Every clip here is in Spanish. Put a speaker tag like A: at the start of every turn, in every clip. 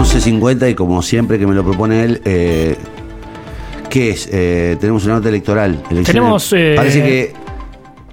A: 11.50 y como siempre que me lo propone él, eh, ¿qué es? Eh, tenemos una nota electoral. elecciones.
B: Tenemos, eh,
A: Parece que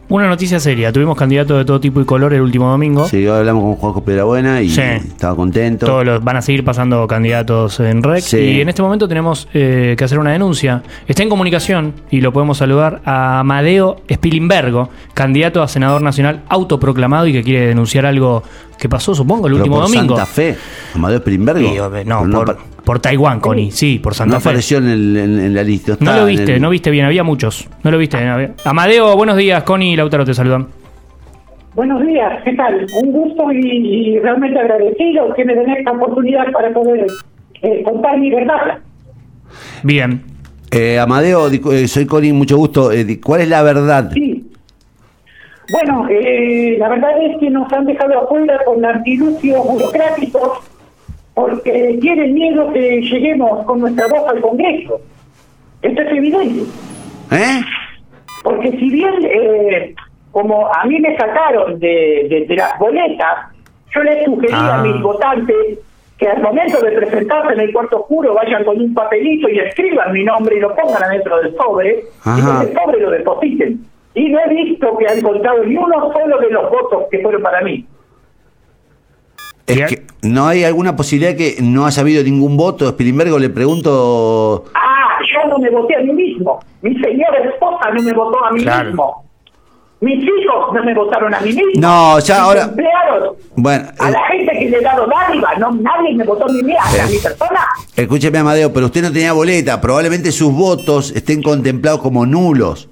B: Una noticia seria. Tuvimos candidatos de todo tipo y color el último domingo.
A: sí, hablamos con Juanjo Piedrabuena y
B: Sí.
A: estaba contento.
B: Todos los, van a seguir pasando candidatos en REC.
A: Sí.
B: Y en este momento tenemos eh, que hacer una denuncia. Está en comunicación y lo podemos saludar a Amadeo Spilimbergo, candidato a senador nacional autoproclamado y que quiere denunciar algo que pasó, supongo, el
A: Pero
B: último
A: por
B: domingo.
A: Santa Fe, Amadeo.
B: Sí, obvio, no, por, Taiwán, Connie. Sí, por Santa
A: no
B: Fe.
A: apareció en, el- en- en la lista.
B: No lo viste,
A: el-
B: no viste bien, había muchos. No lo viste. no había- Amadeo, buenos días, Connie y Lautaro te saludan.
C: Buenos días, ¿qué tal? Un gusto y, y realmente agradecido que me den esta oportunidad para poder eh, contar mi verdad.
B: Bien.
A: Eh, Amadeo, eh, soy Connie, mucho gusto. Eh, ¿Cuál es la verdad?
C: Sí. Bueno, eh, la verdad es que nos han dejado afuera con artilugios burocráticos porque tienen miedo que lleguemos con nuestra voz al Congreso. Esto es evidente.
A: ¿Eh?
C: Porque si bien, eh, como a mí me sacaron de, de- de las boletas, yo les sugerí
B: Ah.
C: a mis votantes que al momento de presentarse en el cuarto oscuro vayan con un papelito y escriban mi nombre y lo pongan adentro del sobre
A: Ajá.
C: y con el sobre lo depositen. Y no he visto que han contado ni uno solo de los votos que fueron para mí.
A: Es que no hay alguna posibilidad que no haya habido ningún voto. Spilimbergo, le pregunto.
C: Ah, yo no me voté a mí mismo. Mi señora esposa no me votó a mí
B: Claro.
C: mismo. Mis hijos no me votaron a mí mismo.
A: No, ya
C: Mis
A: ahora-
C: empleados
A: Bueno,
C: A
A: eh,
C: la gente que le he dado dádiva, no, nadie me votó ni mía, a mi persona.
A: escúcheme, Amadeo, pero usted no tenía boleta. Probablemente sus votos estén contemplados como nulos.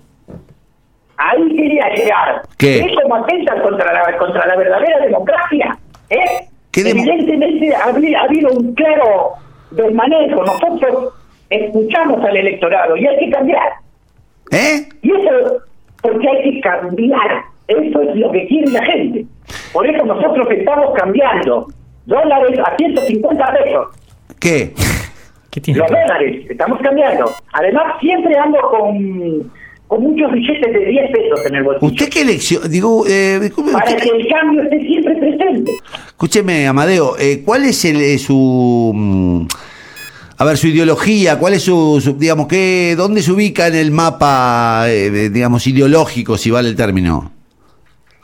C: Ahí quería llegar.
A: ¿Qué?
C: Es como atenta contra la, contra la verdadera democracia. ¿eh?
A: ¿Qué demo-
C: Evidentemente ha, habi- ha habido un claro desmanejo. Nosotros escuchamos al electorado y hay que cambiar.
A: ¿Eh?
C: Y eso, porque hay que cambiar. Eso es lo que quiere la gente. Por eso nosotros estamos cambiando dólares a 150 pesos.
A: ¿Qué?
B: ¿Qué tiene?
C: Los dólares, estamos cambiando. Además, siempre ando con, con muchos billetes de 10 pesos en el bolsillo.
A: ¿Usted qué elección? Digo, eh, disculpe,
C: Para
A: usted-
C: que el cambio esté siempre presente.
A: escúcheme, Amadeo, eh, ¿cuál es el, eh, su. mm, a ver, su ideología, ¿cuál es su, su- digamos, qué, dónde se ubica en el mapa, eh, digamos, ideológico, si vale el término?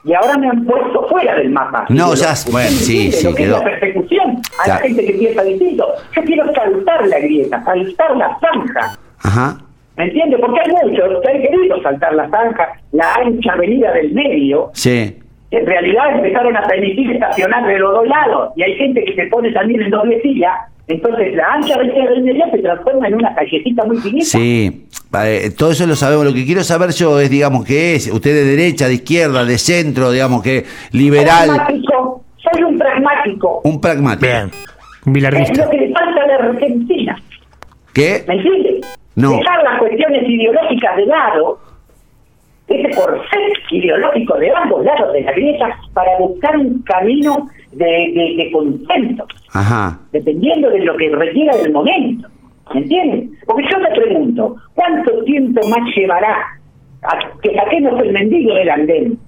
C: Y ahora me han puesto fuera del mapa.
A: No, ya, bueno,
C: ¿usted
A: sí, sí,
C: lo que
A: quedó.
C: Es la persecución a la gente que piensa distinto. Yo quiero saltar la grieta, saltar la zanja.
A: Ajá.
C: ¿Me entiende? Porque hay muchos que han querido saltar la zanja, la ancha avenida del medio,
A: Sí.
C: en realidad empezaron a permitir estacionar de los dos lados y hay gente que se pone también en doble silla entonces la ancha del medio se transforma en una callecita muy finita
A: Sí, eh, todo eso lo sabemos. Lo que quiero saber yo es, digamos, qué es. Usted de derecha, de izquierda, de centro, digamos, que liberal,
C: pragmático soy un pragmático
A: un pragmático.
B: Bien. Un
C: es lo que le falta a la Argentina
A: ¿Qué?
C: ¿me entiende?
A: No.
C: dejar cuestiones ideológicas de lado ese corset ideológico de ambos lados de la grieta para buscar un camino de, de, de consenso
A: Ajá.
C: dependiendo de lo que requiera del momento. ¿Me entiendes? Porque yo me pregunto, ¿cuánto tiempo más llevará a que saquemos el mendigo del andén?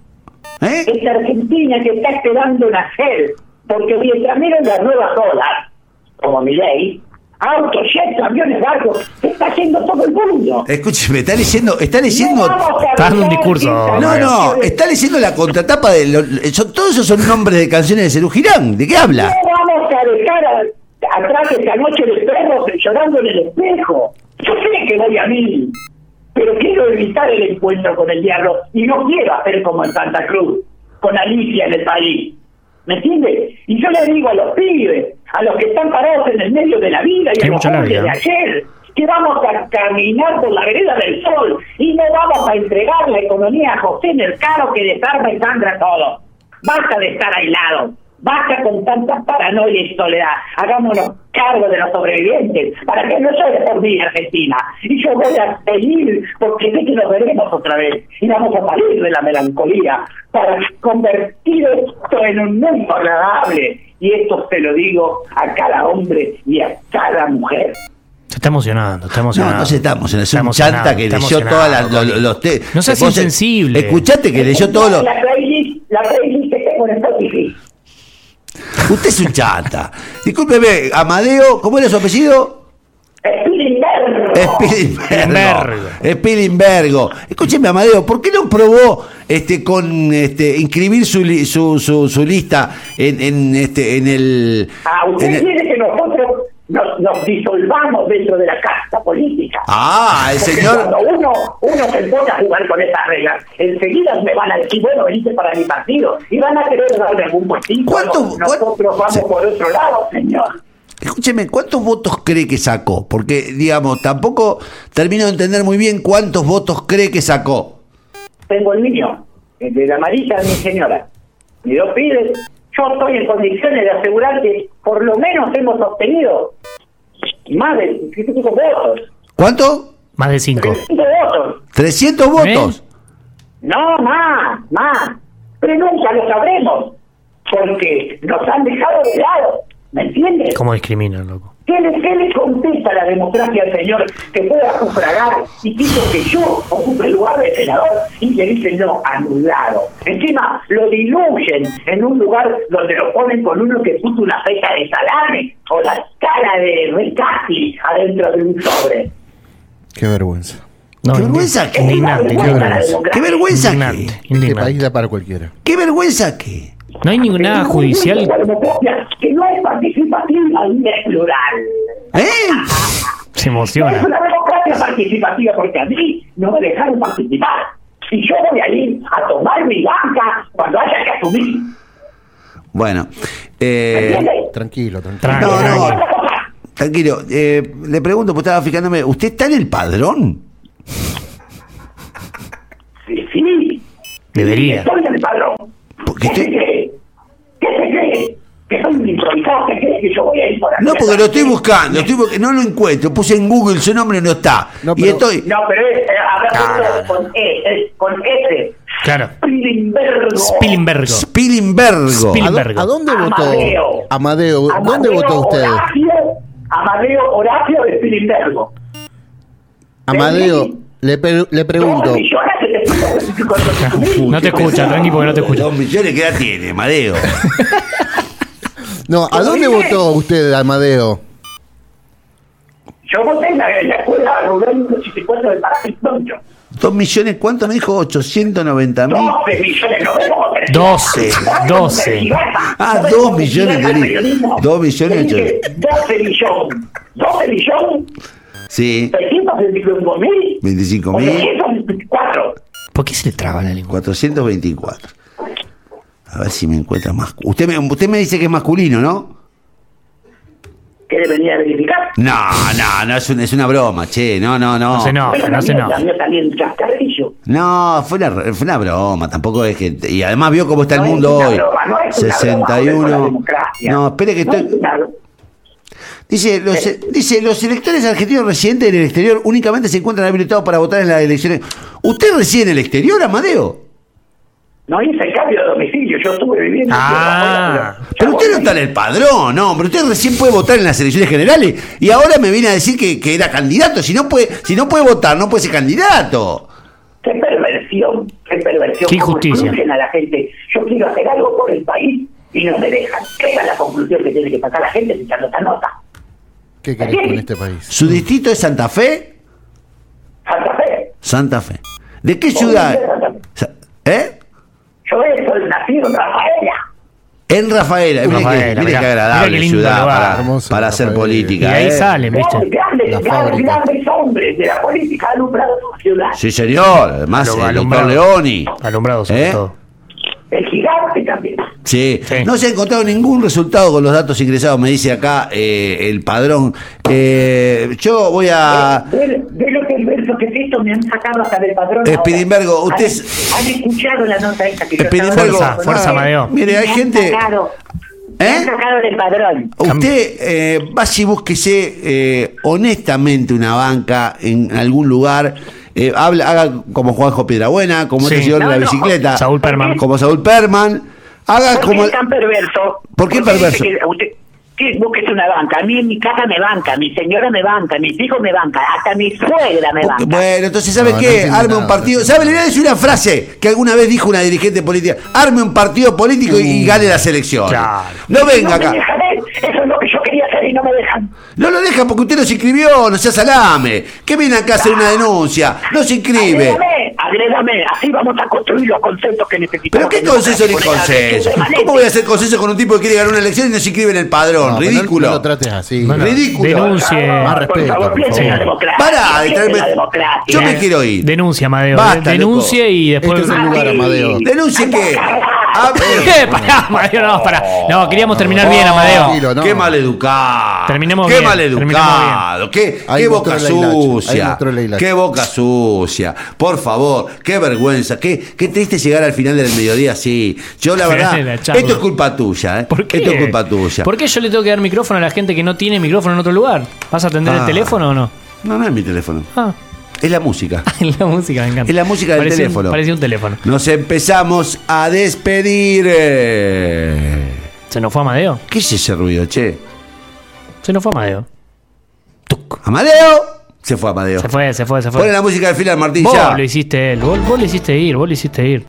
A: ¿Eh?
C: Esta Argentina que está esperando nacer, porque mientras miren las nuevas olas, como mi ley, autos, jets, aviones, barcos, ¿qué está haciendo todo el mundo?
A: Escúcheme, está leyendo, está leyendo.
B: Está dando un discurso,
A: No, no, está leyendo la contratapa de. lo- son- todos esos son nombres de canciones de Cerú Girán. ¿De qué habla?
C: No vamos a dejar a- atrás esta noche de perros llorando en el espejo. Yo sé que voy a mí, pero quiero evitar el encuentro con el diablo y no quiero hacer como en Santa Cruz, con Alicia en el país. ¿Me entiendes? Y yo le digo a los pibes, a los que están parados en el medio de la vida y
B: Hay
C: a los jóvenes de ayer, que vamos a caminar por la vereda del sol y no vamos a entregar la economía a José Mercado que desarma y sangra todo. Basta de estar aislados. Basta con tanta paranoia y soledad. Hagámonos cargo de los sobrevivientes para que no llore por mí, Argentina. Y yo voy a seguir porque sé que nos veremos otra vez. Y vamos a salir de la melancolía para convertir esto en un mundo agradable. Y esto se lo digo a cada hombre y a cada mujer.
B: Se está emocionando, está
A: No, entonces estamos en el
B: Está
A: un
B: emocionado,
A: chanta que leyó las los, te-
B: No seas insensible.
A: Escuchaste que leyó todos los.
C: La playlist, la playlist que tengo en Spotify.
A: Usted es un chata. Discúlpeme, Amadeo, ¿cómo era su apellido?
C: Spilimbergo.
A: Spilimbergo. Spilimbergo. Escúcheme, Amadeo, ¿por qué no probó este con este inscribir su, li- su, su, su lista en, en este en el
C: Ah, usted
A: en el-
C: quiere que nosotros nos, nos disolvamos dentro de la casta política.
A: Ah, el
C: Porque
A: señor
C: Cuando uno, uno se pone a jugar con esas reglas, enseguida me van a decir, bueno, venite para mi partido, y van a querer darle algún puestito.
A: ¿Cuánto-
C: No, Nosotros
A: cuánto-
C: vamos
A: se-
C: por otro lado, señor.
A: Escúcheme, ¿cuántos votos cree que sacó? Porque, digamos, tampoco termino de entender muy bien cuántos votos cree que sacó.
C: Tengo el mío, el de la amarilla de mi señora. Mi dos pibes, yo estoy en condiciones de asegurar que por lo menos hemos obtenido más de 5 votos.
A: ¿Cuánto?
B: Más de cinco.
C: 300 votos.
A: 300 votos.
C: No, más, más. Pero nunca lo sabremos. Porque nos han dejado de lado. ¿Me entiendes?
B: ¿Cómo discriminan, loco?
C: ¿Qué le, qué le contesta la democracia al señor que pueda sufragar y quiso que yo ocupe el lugar de senador y le dicen no, anulado? Encima lo diluyen en un lugar donde lo ponen con uno que puso una fecha de salame o la cara de Ricati adentro de un sobre.
D: Qué vergüenza.
B: No,
A: ¿Qué vergüenza que-
B: Indignante,
C: Qué
D: vergüenza.
A: ¿Qué vergüenza
B: Indignante,
A: que?
D: Este
B: indignante.
D: país da para cualquiera.
A: ¿Qué vergüenza que?
B: No hay ninguna
C: Es
B: judicial.
C: una democracia que no es participativa y es plural.
A: ¿Eh?
B: Se
C: No es
B: emociona.
C: una democracia participativa porque a mí no me dejaron participar. Y yo voy a ir a tomar mi banca cuando haya que asumir.
A: Bueno,
C: ¿Me
A: eh,
C: entiendes?
D: Tranquilo, tranquilo.
A: No, no.
C: Otra cosa,
A: tranquilo. eh, le pregunto, pues estaba fijándome, ¿usted está en el padrón?
C: Sí, sí.
B: Debería.
C: Estoy en el padrón.
A: Porque
C: ¿Qué se
A: estoy-
C: cree? ¿Qué se cree? ¿Que soy un improvisado? ¿Qué cree que yo voy a ir por?
A: No, porque lo estoy buscando, estoy bu- no lo encuentro. Puse en Google, su nombre no está.
D: No,
A: y
D: pero-
A: estoy.
C: No, pero es, eh, habrá puesto con E, es con S.
B: Claro.
C: Spilimbergo.
B: Spilimbergo.
A: Spilimbergo.
B: Spil-
D: ¿A, dó- a dónde votó?
C: Amadeo.
D: Amadeo. ¿Dónde
C: Amadeo
D: votó usted?
C: Horacio, Amadeo Horacio de Spilimbergo.
D: Amadeo, le, pre- le pregunto.
C: Millones.
B: No te escucha, tranqui, porque no te escucha.
A: Dos millones que ya tiene, Madeo.
D: No, ¿a dónde votó usted, Amadeo?
C: Yo voté en la, en la escuela rural 84 del Paraje Toncho.
A: Dos millones, ¿cuánto me dijo? 890 mil.
C: 12 millones, no vemos.
B: 12, 12.
A: Ah, dos millones de li- dos millones de-
C: 12 millones. 12 millones.
A: Sí,
C: 625 mil.
A: 25 mil.
C: 824.
B: ¿Por qué se le traba la lengua?
A: 424. A ver si me encuentra más. Usted me, usted me dice que es masculino, ¿no?
C: ¿Qué venía a verificar?
A: No, no, no, es, un- es una broma, che. No, no, no.
B: No se
C: Pero
B: no se
C: chascarrillo.
A: No, fue una, fue una broma, tampoco es que... Y además vio cómo está el
C: No es
A: mundo
C: una
A: hoy.
C: broma, no es una broma,
A: 61. No, espere que
C: No
A: estoy...
C: es una-
A: Dice los, dice, los electores argentinos residentes en el exterior únicamente se encuentran habilitados para votar en las elecciones. ¿Usted reside en el exterior, Amadeo?
C: No hice el cambio de domicilio, yo estuve viviendo. en
B: Ah,
A: Pero usted no está en el padrón, no, pero usted recién puede votar en las elecciones generales y ahora me viene a decir que, que era candidato. Si no puede, si no puede votar, no puede ser candidato.
C: Qué perversión, qué perversión.
B: Qué injusticia.
C: a la gente. Yo quiero hacer algo por el país y no me dejan. Esa es la conclusión que tiene que pasar la gente escuchando esta nota.
D: ¿Qué querés con este país?
A: ¿Su distrito es Santa Fe?
C: Santa Fe.
A: Santa Fe. ¿De qué ciudad? ¿Eh?
C: Yo soy nacido en Rafaela.
A: En Rafaela. Mire,
B: Rafaela,
A: que, mire
B: mirá,
A: qué agradable
B: mirá qué
A: ciudad
B: lugar.
A: para,
D: Hermoso
A: para hacer.
B: Y
A: política.
B: de ahí
A: ¿eh?
B: salen, ¿viste?
C: Grandes, grandes,
D: La
C: grandes, grandes hombres de la política han alumbrado su ciudad.
A: Sí, señor. Además, el doctor. Leoni.
B: Alumbrado sobre
A: ¿Eh?
B: todo.
C: El gigante también.
A: Sí.
B: Sí.
A: no se ha encontrado ningún resultado con los datos ingresados, me dice acá eh, el padrón. Eh, yo voy a...
C: De, de lo que el verso que es esto me han sacado hasta del padrón.
A: Eh,
C: ahora.
A: Spidimbergo,
C: ¿Han-
A: usted es-
C: ¿Han, escuchado la nota esta que estaba-
B: Fuerza, fuerza.
A: Mire, hay
C: han
A: gente...
C: sacado, me
A: ¿Eh?
C: han sacado del padrón.
A: Usted eh, vaya y búsquese eh, honestamente una banca en algún lugar. Eh, habla, haga como Juanjo Piedrabuena, como
B: Sí.
A: este señor de
C: No,
A: la
C: no.
A: bicicleta.
B: Saúl Perman.
A: Como Saúl Perman. Haga
C: ¿Por
A: como.
C: qué es tan perverso?
A: ¿Por qué perverso?
C: que usted- Que busques una banca. A mí en mi casa me banca, mi señora me banca, mis hijos me banca, hasta mi suegra me banca.
A: Bueno, entonces, ¿sabe
D: No, no
A: qué? Arme un partido. ¿Sabe? Le voy a decir una frase que alguna vez dijo una dirigente política. Arme un partido político y, y gane las elecciones.
B: Claro.
A: No venga
C: no me
A: acá.
C: Eso no dejan.
A: No lo deja porque usted no se inscribió, no sea salame. ¿Qué viene acá a hacer una denuncia? No se inscribe.
C: Agrégame, agrégame, así vamos a construir los consensos que necesitamos.
A: ¿Pero qué
C: en
A: consenso ni consenso? ¿Cómo voy a hacer consenso con un tipo que quiere ganar una elección y no se inscribe en el padrón?
D: No,
A: Ridículo.
D: No, lo trates así.
B: Bueno,
A: Ridículo.
B: Denuncie.
D: Más
C: Por
D: respeto,
C: favor,
D: por
C: piense en la
D: favor.
C: democracia.
A: Pará de traerme-
C: la democracia.
A: Yo me quiero ir.
B: Denuncia, Amadeo.
A: Basta,
B: Denuncie y después.
D: Este es el lugar, Amadeo.
A: ¿Denuncie qué? A ver.
B: ¿Qué? Pará, Amadeo, no, pará. No, queríamos terminar bien, Amadeo.
D: Tranquilo, no.
A: Qué mal educado.
B: Terminemos
A: qué
B: bien,
A: mal educado. Qué, boca sucia. Qué boca sucia. Por favor, qué vergüenza. Qué, qué triste llegar al final del mediodía así. Yo la verdad, esto es culpa tuya, ¿eh?
B: ¿Por qué?
A: Esto es culpa tuya.
B: ¿Por qué yo le tengo que dar micrófono a la gente que no tiene micrófono en otro lugar? ¿Vas a atender
A: Ah.
B: el teléfono o no?
A: No, no es mi teléfono.
B: Ah,
A: Es la música.
B: la música, me encanta.
A: Es la música del
B: Parecía un-
A: teléfono.
B: parecía un teléfono.
A: Nos empezamos a despedir. eh.
B: ¿Se nos fue Amadeo?
A: ¿Qué es ese ruido, che?
B: Se nos fue Amadeo. Tuc.
A: ¿Amadeo? Se fue Amadeo.
B: Se fue, se fue, se
A: Pone
B: fue.
A: la música del final, Martín,
B: Vos
A: ya.
B: lo hiciste él, vos, vos le hiciste ir, vos le hiciste ir.